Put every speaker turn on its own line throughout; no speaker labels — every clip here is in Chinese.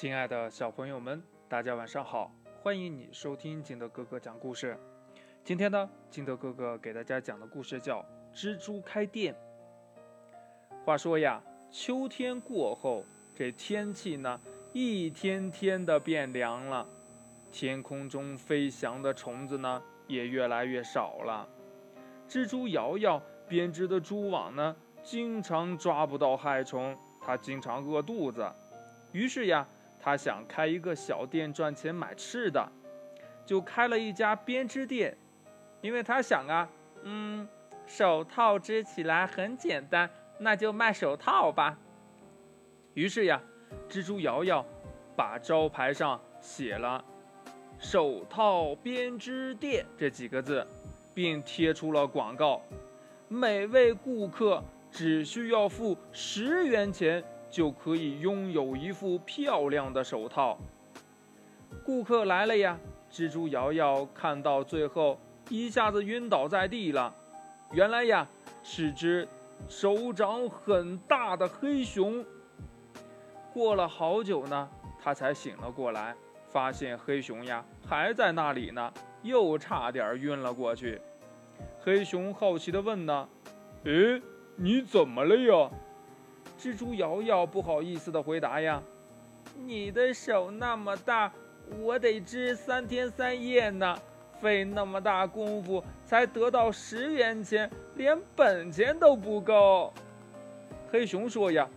亲爱的小朋友们，大家晚上好！欢迎你收听金德哥哥讲故事。今天呢，金德哥哥给大家讲的故事叫《蜘蛛开店》。话说呀，秋天过后，这天气呢，一天天的变凉了，天空中飞翔的虫子呢，也越来越少了。蜘蛛瑶瑶编织的蛛网呢，经常抓不到害虫，它经常饿肚子。于是呀，他想开一个小店赚钱买吃的，就开了一家编织店。因为他想啊，嗯，手套织起来很简单，那就卖手套吧。于是呀，蜘蛛瑶瑶把招牌上写了“手套编织店”这几个字，并贴出了广告：每位顾客只需要付十元钱。就可以拥有一副漂亮的手套。顾客来了呀！蜘蛛瑶瑶看到最后，一下子晕倒在地了。原来呀，是只手掌很大的黑熊。过了好久呢，他才醒了过来，发现黑熊呀还在那里呢，又差点晕了过去。黑熊好奇地问呢：“诶，你怎么了呀？”蜘蛛瑶瑶不好意思的回答呀：“你的手那么大，我得织三天三夜呢，费那么大功夫才得到十元钱，连本钱都不够。”黑熊说呀：“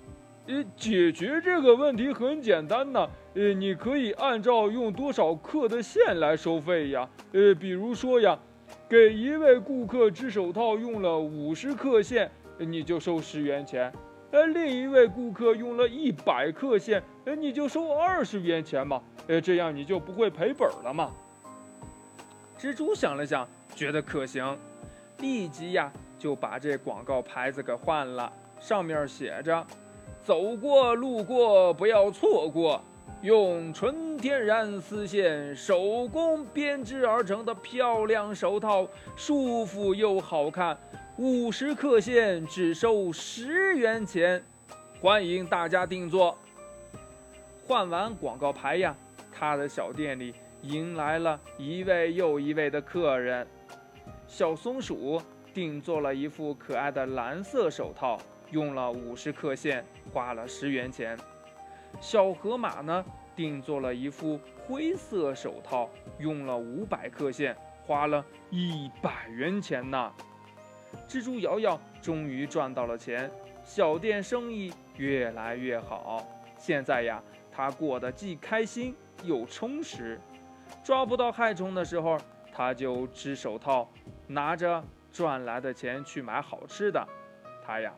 呃，解决这个问题很简单呢，呃，你可以按照用多少克的线来收费呀，呃，比如说呀，给一位顾客织手套用了五十克线，你就收十元钱。”呃，另一位顾客用了一百克线，呃，你就收二十元钱嘛，呃，这样你就不会赔本了嘛。蜘蛛想了想，觉得可行，立即呀就把这广告牌子给换了，上面写着：“走过路过不要错过，用纯天然丝线手工编织而成的漂亮手套，舒服又好看。”五十克线只收十元钱，欢迎大家定做。换完广告牌呀，他的小店里迎来了一位又一位的客人。小松鼠定做了一副可爱的蓝色手套，用了五十克线，花了十元钱。小河马呢，定做了一副灰色手套，用了五百克线，花了一百元钱呢。蜘蛛瑶瑶终于赚到了钱，小店生意越来越好。现在呀，她过得既开心又充实。抓不到害虫的时候，她就织手套，拿着赚来的钱去买好吃的。她呀，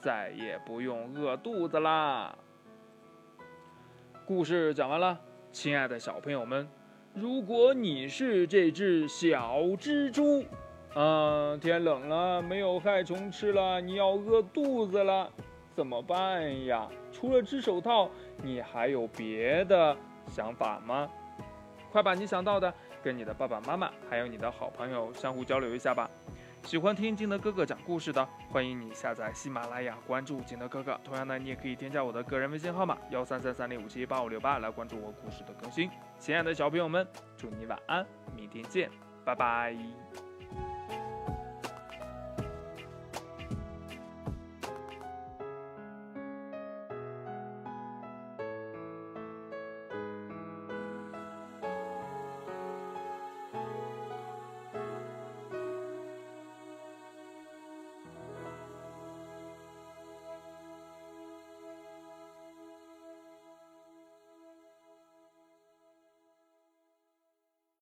再也不用饿肚子啦。故事讲完了，亲爱的小朋友们，如果你是这只小蜘蛛。嗯，天冷了，没有害虫吃了，你要饿肚子了，怎么办呀？除了织手套，你还有别的想法吗？快把你想到的跟你的爸爸妈妈还有你的好朋友相互交流一下吧。喜欢听金德哥哥讲故事的，欢迎你下载喜马拉雅，关注金德哥哥。同样呢，你也可以添加我的个人微信号码幺三三三零五七八五六八来关注我故事的更新。亲爱的小朋友们，祝你晚安，明天见，拜拜。